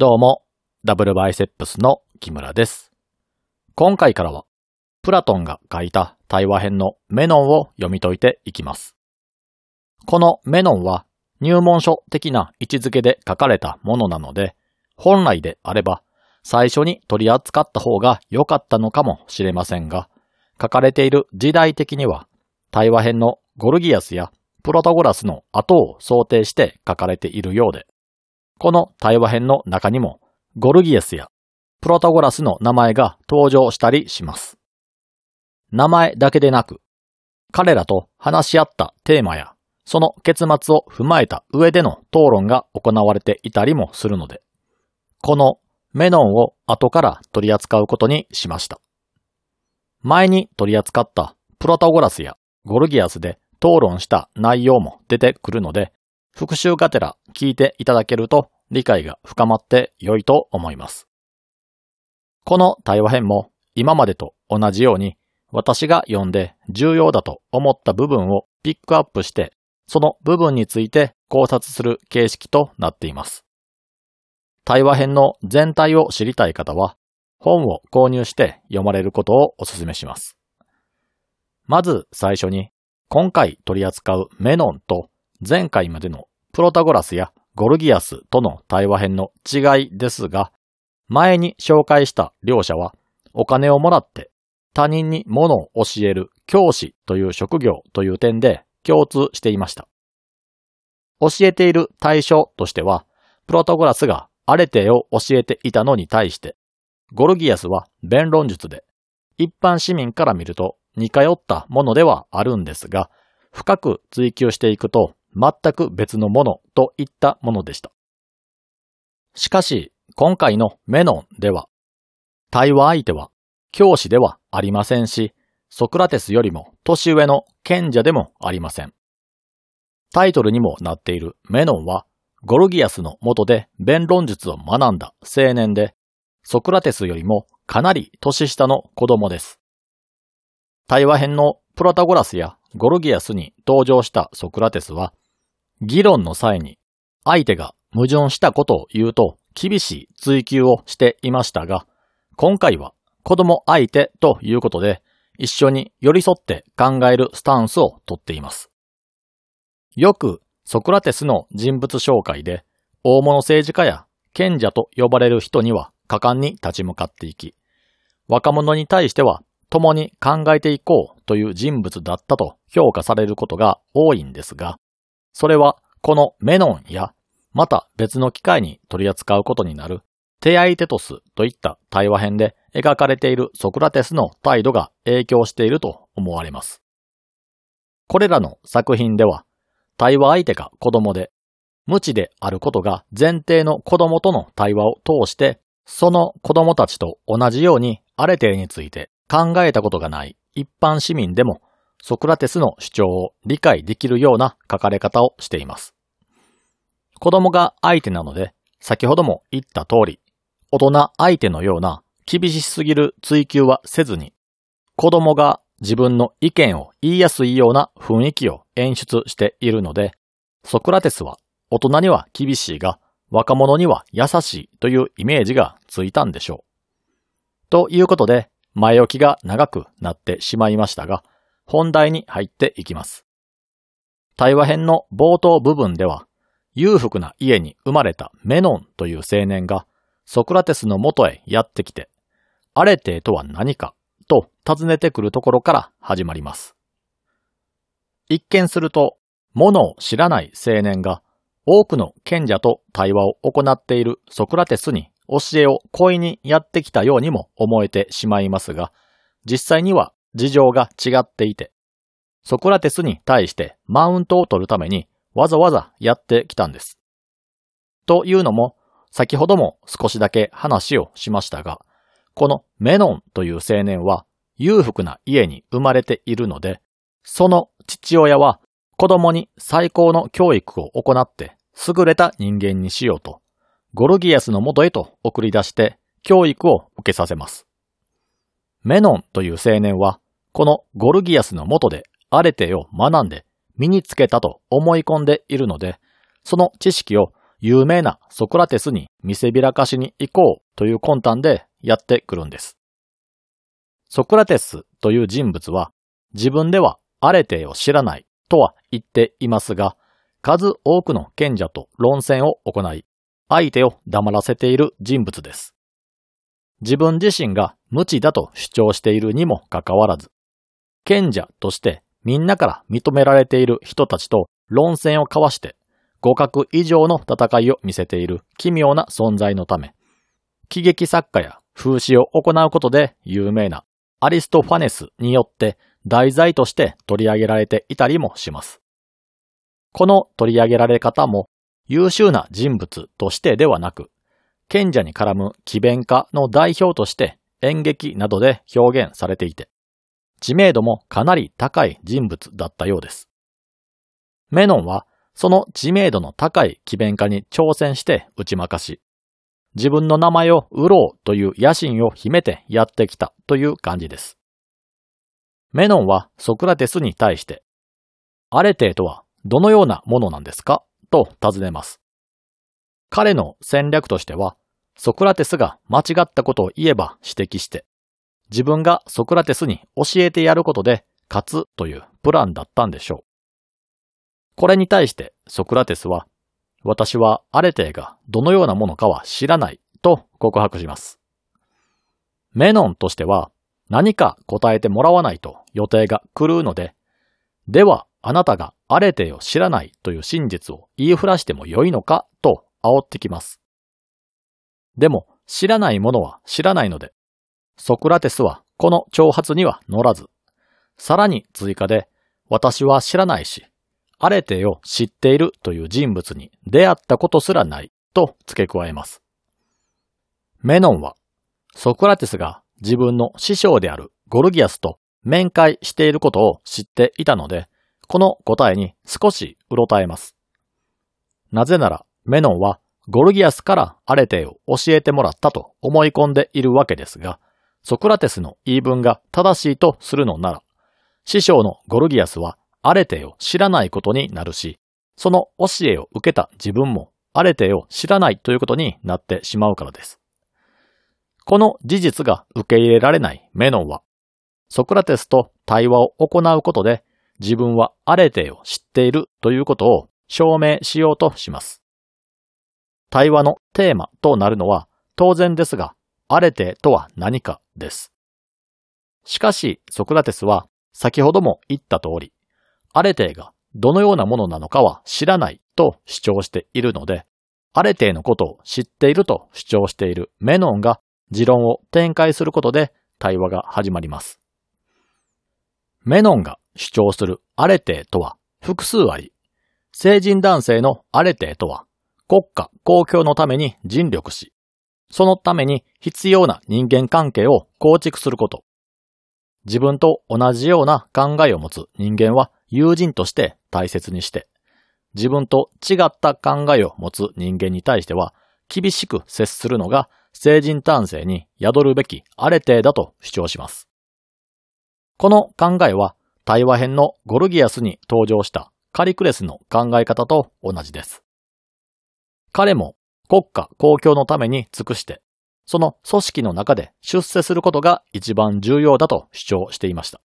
どうも、ダブルバイセップスの木村です。今回からは、プラトンが書いた対話編のメノンを読み解いていきます。このメノンは入門書的な位置づけで書かれたものなので、本来であれば最初に取り扱った方が良かったのかもしれませんが、書かれている時代的には、対話編のゴルギアスやプロタゴラスの後を想定して書かれているようで、この対話編の中にも、ゴルギアスやプロタゴラスの名前が登場したりします。名前だけでなく、彼らと話し合ったテーマや、その結末を踏まえた上での討論が行われていたりもするので、このメノンを後から取り扱うことにしました。前に取り扱ったプロタゴラスやゴルギアスで討論した内容も出てくるので、復習がてら聞いていただけると理解が深まって良いと思います。この対話編も今までと同じように私が読んで重要だと思った部分をピックアップしてその部分について考察する形式となっています。対話編の全体を知りたい方は本を購入して読まれることをお勧めします。まず最初に今回取り扱うメノンと前回までのプロタゴラスやゴルギアスとの対話編の違いですが、前に紹介した両者はお金をもらって他人に物を教える教師という職業という点で共通していました。教えている対象としては、プロタゴラスがアレテを教えていたのに対して、ゴルギアスは弁論術で、一般市民から見ると似通ったものではあるんですが、深く追求していくと全く別のものといったものでした。しかし、今回のメノンでは、対話相手は教師ではありませんし、ソクラテスよりも年上の賢者でもありません。タイトルにもなっているメノンは、ゴルギアスの下で弁論術を学んだ青年で、ソクラテスよりもかなり年下の子供です。対話編のプロタゴラスやゴルギアスに登場したソクラテスは、議論の際に相手が矛盾したことを言うと厳しい追求をしていましたが、今回は子供相手ということで、一緒に寄り添って考えるスタンスをとっています。よくソクラテスの人物紹介で、大物政治家や賢者と呼ばれる人には果敢に立ち向かっていき、若者に対しては共に考えていこうという人物だったと評価されることが多いんですが、それはこのメノンや、また別の機会に取り扱うことになるテアイテトスといった対話編で描かれているソクラテスの態度が影響していると思われます。これらの作品では、対話相手が子供で、無知であることが前提の子供との対話を通して、その子供たちと同じようにアレテについて考えたことがない一般市民でも、ソクラテスの主張を理解できるような書かれ方をしています。子供が相手なので、先ほども言った通り、大人相手のような厳しすぎる追求はせずに、子供が自分の意見を言いやすいような雰囲気を演出しているので、ソクラテスは大人には厳しいが、若者には優しいというイメージがついたんでしょう。ということで、前置きが長くなってしまいましたが、本題に入っていきます。対話編の冒頭部分では、裕福な家に生まれたメノンという青年が、ソクラテスの元へやってきて、アレテとは何かと尋ねてくるところから始まります。一見すると、ものを知らない青年が多くの賢者と対話を行っているソクラテスに教えを恋にやってきたようにも思えてしまいますが、実際には事情が違っていて、ソクラテスに対してマウントを取るためにわざわざやってきたんです。というのも、先ほども少しだけ話をしましたが、このメノンという青年は裕福な家に生まれているので、その父親は子供に最高の教育を行って優れた人間にしようと、ゴルギアスの元へと送り出して教育を受けさせます。メノンという青年は、このゴルギアスの元でアレテを学んで身につけたと思い込んでいるので、その知識を有名なソクラテスに見せびらかしに行こうという魂胆でやってくるんです。ソクラテスという人物は自分ではアレテを知らないとは言っていますが、数多くの賢者と論戦を行い、相手を黙らせている人物です。自分自身が無知だと主張しているにもかかわらず、賢者としてみんなから認められている人たちと論戦を交わして互角以上の戦いを見せている奇妙な存在のため、喜劇作家や風刺を行うことで有名なアリストファネスによって題材として取り上げられていたりもします。この取り上げられ方も優秀な人物としてではなく、賢者に絡む奇弁家の代表として演劇などで表現されていて、知名度もかなり高い人物だったようです。メノンはその知名度の高い奇弁家に挑戦して打ち負かし、自分の名前を売ろうという野心を秘めてやってきたという感じです。メノンはソクラテスに対して、アレテーとはどのようなものなんですか？と尋ねます。彼の戦略としては、ソクラテスが間違ったことを言えば指摘して、自分がソクラテスに教えてやることで勝つというプランだったんでしょう。これに対してソクラテスは、私はアレテーがどのようなものかは知らないと告白します。メノンとしては何か答えてもらわないと予定が狂うので、ではあなたがアレテーを知らないという真実を言いふらしてもよいのかと煽ってきます。でも知らないものは知らないので、ソクラテスはこの挑発には乗らず、さらに追加で、私は知らないし、アレテを知っているという人物に出会ったことすらないと付け加えます。メノンは、ソクラテスが自分の師匠であるゴルギアスと面会していることを知っていたので、この答えに少しうろたえます。なぜなら、メノンはゴルギアスからアレテを教えてもらったと思い込んでいるわけですが、ソクラテスの言い分が正しいとするのなら、師匠のゴルギアスはアレテを知らないことになるし、その教えを受けた自分もアレテを知らないということになってしまうからです。この事実が受け入れられないメノンは、ソクラテスと対話を行うことで自分はアレテを知っているということを証明しようとします。対話のテーマとなるのは当然ですが、アレテとは何かです。しかし、ソクラテスは先ほども言った通り、アレテがどのようなものなのかは知らないと主張しているので、アレテのことを知っていると主張しているメノンが持論を展開することで対話が始まります。メノンが主張するアレテとは複数あり、成人男性のアレテとは国家公共のために尽力し、そのために必要な人間関係を構築すること。自分と同じような考えを持つ人間は友人として大切にして、自分と違った考えを持つ人間に対しては厳しく接するのが成人男性に宿るべきアレテだと主張します。この考えは対話編のゴルギアスに登場したカリクレスの考え方と同じです。彼も国家公共のために尽くして、その組織の中で出世することが一番重要だと主張していました。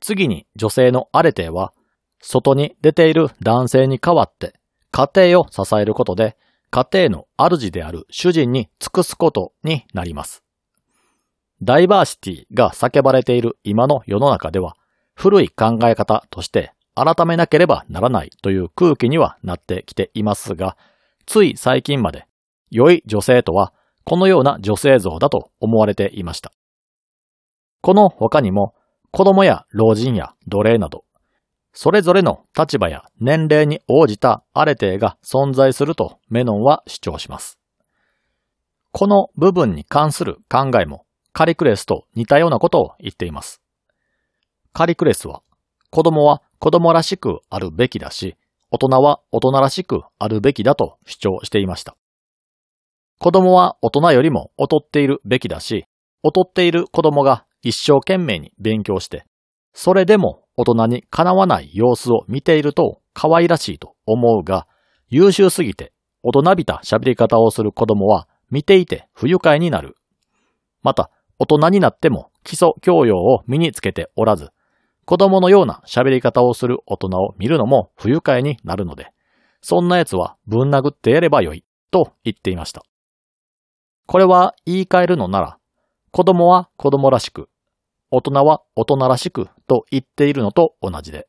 次に女性のアレテは、外に出ている男性に代わって家庭を支えることで家庭の主である主人に尽くすことになります。ダイバーシティが叫ばれている今の世の中では古い考え方として改めなければならないという空気にはなってきていますが、つい最近まで良い女性とはこのような女性像だと思われていました。この他にも子供や老人や奴隷など、それぞれの立場や年齢に応じたアレテーが存在するとメノンは主張します。この部分に関する考えもカリクレスと似たようなことを言っています。カリクレスは子供は子供らしくあるべきだし、大人は大人らしくあるべきだと主張していました。子供は大人よりも劣っているべきだし、劣っている子供が一生懸命に勉強して、それでも大人にかなわない様子を見ていると可愛らしいと思うが、優秀すぎて大人びた喋り方をする子供は見ていて不愉快になる。また、大人になっても基礎教養を身につけておらず、子供のような喋り方をする大人を見るのも不愉快になるので、そんな奴はぶん殴ってやればよい、と言っていました。これは言い換えるのなら、子供は子供らしく、大人は大人らしくと言っているのと同じで、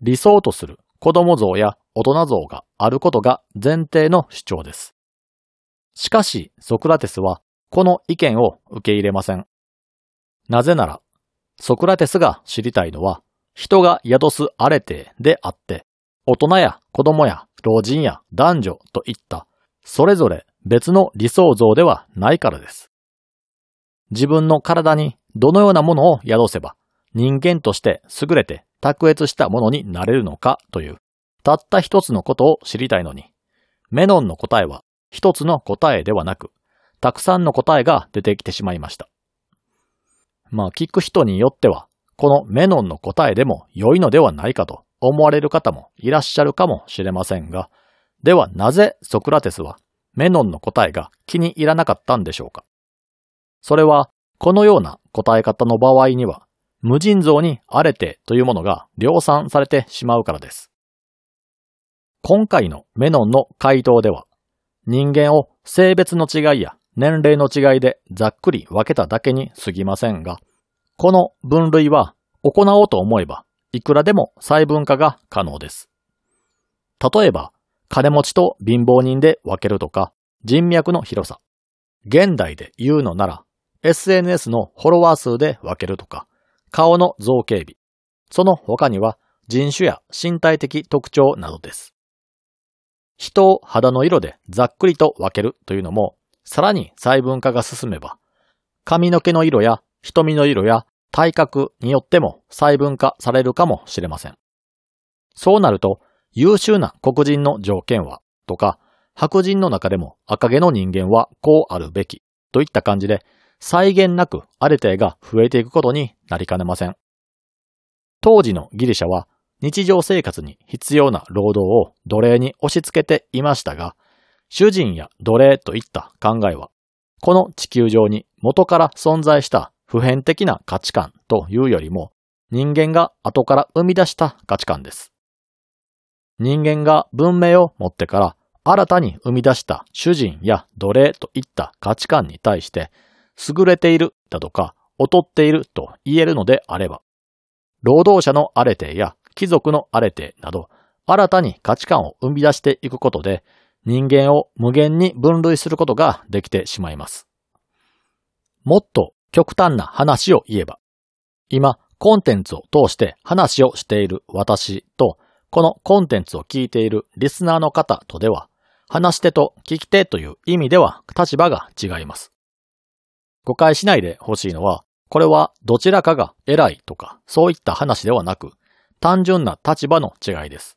理想とする子供像や大人像があることが前提の主張です。しかし、ソクラテスはこの意見を受け入れません。なぜなら、ソクラテスが知りたいのは、人が宿すアレテであって、大人や子供や老人や男女といった、それぞれ別の理想像ではないからです。自分の体にどのようなものを宿せば、人間として優れて卓越したものになれるのかという、たった一つのことを知りたいのに、メノンの答えは一つの答えではなく、たくさんの答えが出てきてしまいました。まあ聞く人によっては、このメノンの答えでも良いのではないかと思われる方もいらっしゃるかもしれませんが、ではなぜソクラテスはメノンの答えが気に入らなかったんでしょうか？それは、このような答え方の場合には、無尽蔵にあれてというものが量産されてしまうからです。今回のメノンの回答では、人間を性別の違いや年齢の違いでざっくり分けただけに過ぎませんが、この分類は行おうと思えば、いくらでも細分化が可能です。例えば、金持ちと貧乏人で分けるとか、人脈の広さ。現代で言うのなら、SNS のフォロワー数で分けるとか、顔の造形美。その他には人種や身体的特徴などです。人を肌の色でざっくりと分けるというのも、さらに細分化が進めば、髪の毛の色や瞳の色や体格によっても細分化されるかもしれません。そうなると、優秀な黒人の条件は、とか、白人の中でも赤毛の人間はこうあるべき、といった感じで、際限なくある程が増えていくことになりかねません。当時のギリシャは日常生活に必要な労働を奴隷に押し付けていましたが、主人や奴隷といった考えは、この地球上に元から存在した普遍的な価値観というよりも、人間が後から生み出した価値観です。人間が文明を持ってから新たに生み出した主人や奴隷といった価値観に対して優れているだとか劣っていると言えるのであれば、労働者のアレテや貴族のアレテなど新たに価値観を生み出していくことで人間を無限に分類することができてしまいます。もっと極端な話を言えば、今コンテンツを通して話をしている私とこのコンテンツを聞いているリスナーの方とでは、話し手と聞き手という意味では立場が違います。誤解しないでほしいのは、これはどちらかが偉いとかそういった話ではなく、単純な立場の違いです。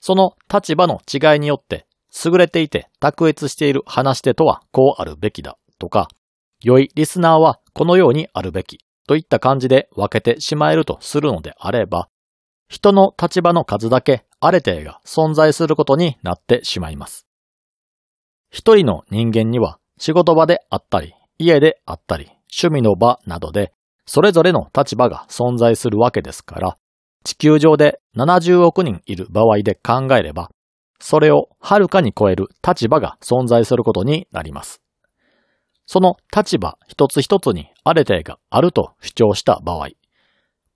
その立場の違いによって、優れていて卓越している話し手とはこうあるべきだとか、良いリスナーはこのようにあるべきといった感じで分けてしまえるとするのであれば、人の立場の数だけあれてが存在することになってしまいます。一人の人間には仕事場であったり、家であったり、趣味の場などで、それぞれの立場が存在するわけですから、地球上で70億人いる場合で考えれば、それをはるかに超える立場が存在することになります。その立場一つ一つにあれてがあると主張した場合、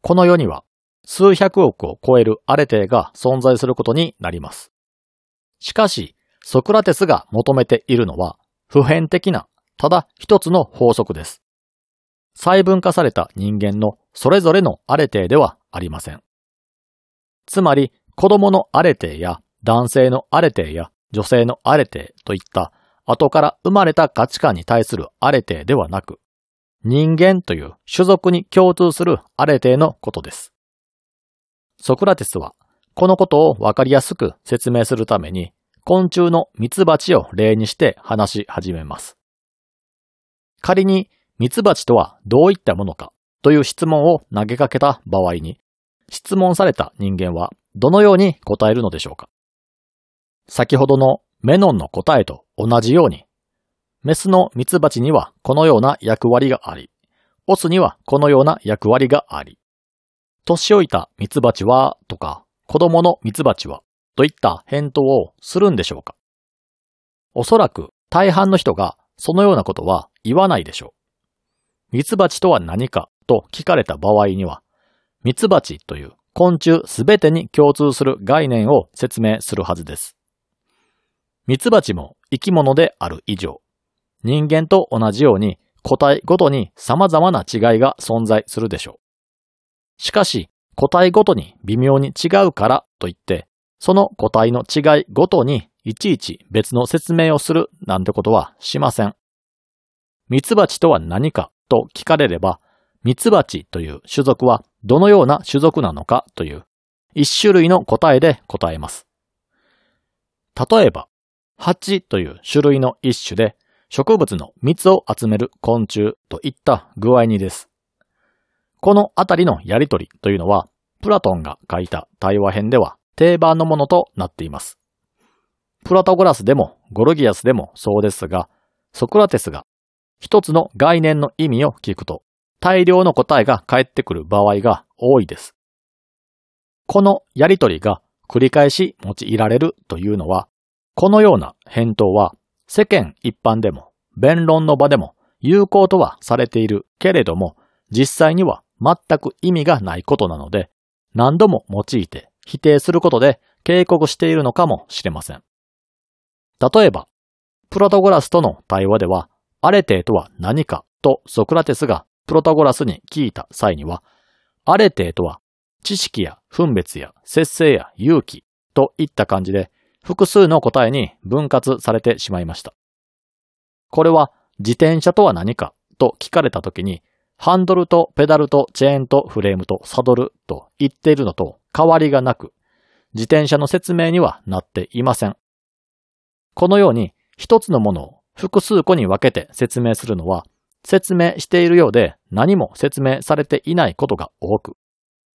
この世には数百億を超えるアレテが存在することになります。しかし、ソクラテスが求めているのは、普遍的な、ただ一つの法則です。細分化された人間のそれぞれのアレテではありません。つまり、子供のアレテや男性のアレテや女性のアレテといった後から生まれた価値観に対するアレテではなく、人間という種族に共通するアレテのことです。ソクラテスは、このことをわかりやすく説明するために、昆虫のミツバチを例にして話し始めます。仮にミツバチとはどういったものかという質問を投げかけた場合に、質問された人間はどのように答えるのでしょうか先ほどのメノンの答えと同じように、メスのミツバチにはこのような役割があり、オスにはこのような役割があり、年老いたミツバチはとか、子供のミツバチはといった返答をするんでしょうかおそらく大半の人がそのようなことは言わないでしょう。ミツバチとは何かと聞かれた場合には、ミツバチという昆虫すべてに共通する概念を説明するはずです。ミツバチも生き物である以上、人間と同じように個体ごとに様々な違いが存在するでしょう。しかし、個体ごとに微妙に違うからといって、その個体の違いごとにいちいち別の説明をするなんてことはしません。ミツバチとは何かと聞かれれば、ミツバチという種族はどのような種族なのかという一種類の答えで答えます。例えば、蜂という種類の一種で植物の蜜を集める昆虫といった具合にです。このあたりのやりとりというのは、プラトンが書いた対話編では定番のものとなっています。プラトゴラスでもゴルギアスでもそうですが、ソクラテスが一つの概念の意味を聞くと大量の答えが返ってくる場合が多いです。このやりとりが繰り返し用いられるというのは、このような返答は世間一般でも弁論の場でも有効とはされているけれども、実際には全く意味がないことなので、何度も用いて否定することで警告しているのかもしれません。例えば、プロトゴラスとの対話では、アレテーとは何かとソクラテスがプロトゴラスに聞いた際には、アレテーとは知識や分別や節制や勇気といった感じで複数の答えに分割されてしまいました。これは自転車とは何かと聞かれた時に、ハンドルとペダルとチェーンとフレームとサドルと言っているのと変わりがなく、自転車の説明にはなっていません。このように一つのものを複数個に分けて説明するのは、説明しているようで何も説明されていないことが多く、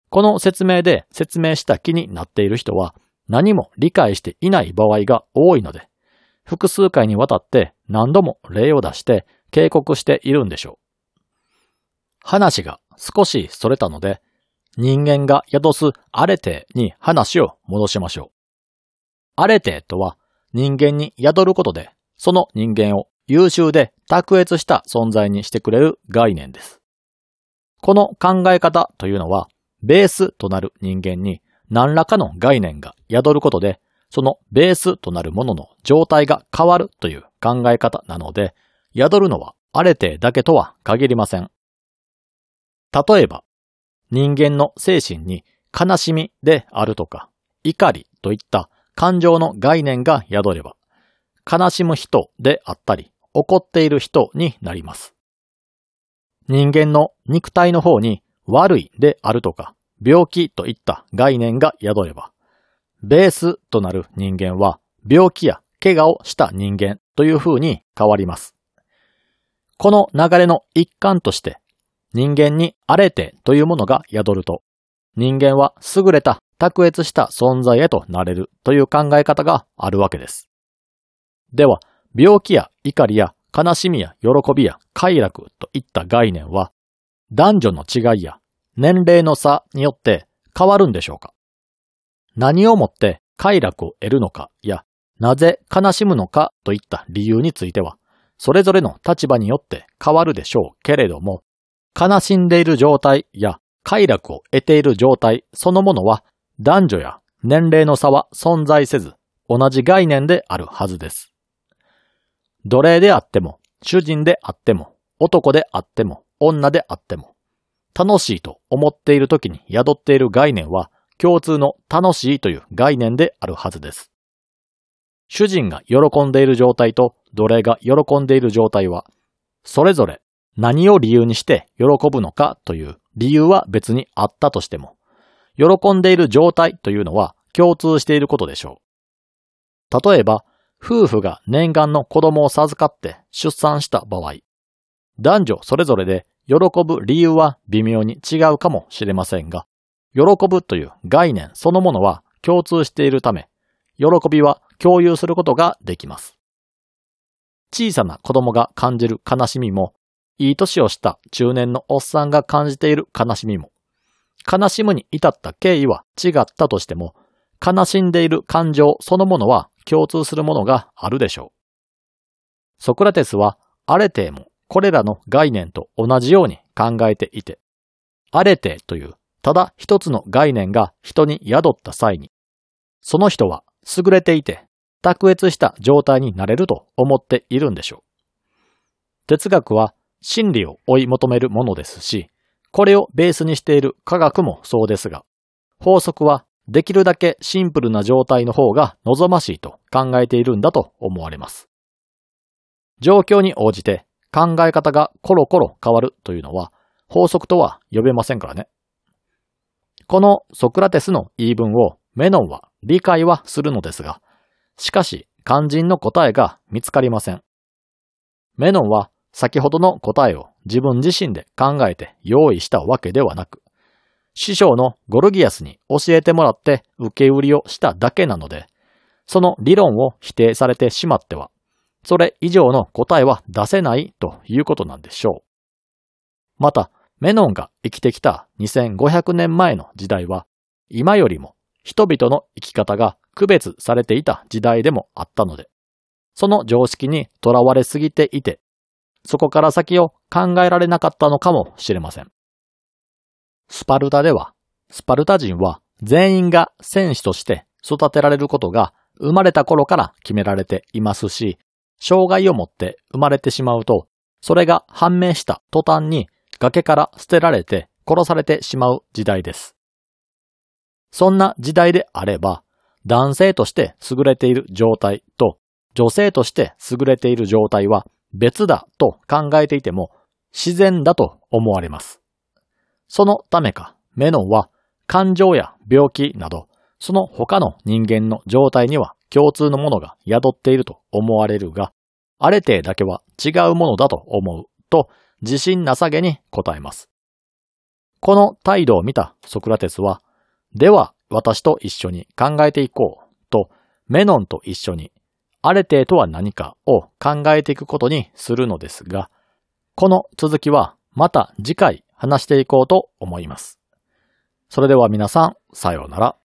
この説明で説明した気になっている人は何も理解していない場合が多いので、複数回にわたって何度も例を出して警告しているんでしょう。話が少しそれたので、人間が宿すアレテに話を戻しましょう。アレテとは人間に宿ることで、その人間を優秀で卓越した存在にしてくれる概念です。この考え方というのは、ベースとなる人間に何らかの概念が宿ることで、そのベースとなるものの状態が変わるという考え方なので、宿るのはあれてだけとは限りません。例えば、人間の精神に悲しみであるとか、怒りといった感情の概念が宿れば、悲しむ人であったり、怒っている人になります。人間の肉体の方に悪いであるとか、病気といった概念が宿れば、ベースとなる人間は病気や怪我をした人間という風に変わります。この流れの一環として人間にアレテというものが宿ると人間は優れた卓越した存在へとなれるという考え方があるわけです。では、病気や怒りや悲しみや喜びや快楽といった概念は男女の違いや年齢の差によって変わるんでしょうか？何をもって快楽を得るのかや、なぜ悲しむのかといった理由については、それぞれの立場によって変わるでしょうけれども、悲しんでいる状態や快楽を得ている状態そのものは男女や年齢の差は存在せず同じ概念であるはずです。奴隷であっても、主人であっても、男であっても、女であっても、楽しいと思っている時に宿っている概念は共通の楽しいという概念であるはずです。主人が喜んでいる状態と奴隷が喜んでいる状態は、それぞれ何を理由にして喜ぶのかという理由は別にあったとしても、喜んでいる状態というのは共通していることでしょう。例えば、夫婦が念願の子供を授かって出産した場合、男女それぞれで喜ぶ理由は微妙に違うかもしれませんが、喜ぶという概念そのものは共通しているため、喜びは共有することができます。小さな子供が感じる悲しみも、いい年をした中年のおっさんが感じている悲しみも、悲しむに至った経緯は違ったとしても、悲しんでいる感情そのものは共通するものがあるでしょう。ソクラテスはアレテーもこれらの概念と同じように考えていて、アレテというただ一つの概念が人に宿った際に、その人は優れていて卓越した状態になれると思っているんでしょう。哲学は真理を追い求めるものですし、これをベースにしている科学もそうですが、法則はできるだけシンプルな状態の方が望ましいと考えているんだと思われます。状況に応じて考え方がコロコロ変わるというのは法則とは呼べませんからね。このソクラテスの言い分をメノンは理解はするのですが、しかし肝心の答えが見つかりません。メノンは先ほどの答えを自分自身で考えて用意したわけではなく、師匠のゴルギアスに教えてもらって受け売りをしただけなので、その理論を否定されてしまっては、それ以上の答えは出せないということなんでしょう。また、メノンが生きてきた2500年前の時代は、今よりも人々の生き方が区別されていた時代でもあったので、その常識にとらわれすぎていて、そこから先を考えられなかったのかもしれません。スパルタでは、スパルタ人は全員が戦士として育てられることが生まれた頃から決められていますし、障害を持って生まれてしまうと、それが判明した途端に崖から捨てられて殺されてしまう時代です。そんな時代であれば、男性として優れている状態と女性として優れている状態は別だと考えていても自然だと思われます。そのためか、メノンは感情や病気など、その他の人間の状態には共通のものが宿っていると思われるが、あれてだけは違うものだと思うと自信なさげに答えます。この態度を見たソクラテスは、では私と一緒に考えていこうとメノンと一緒にアレテとは何かを考えていくことにするのですが、この続きはまた次回話していこうと思います。それでは皆さん、さようなら。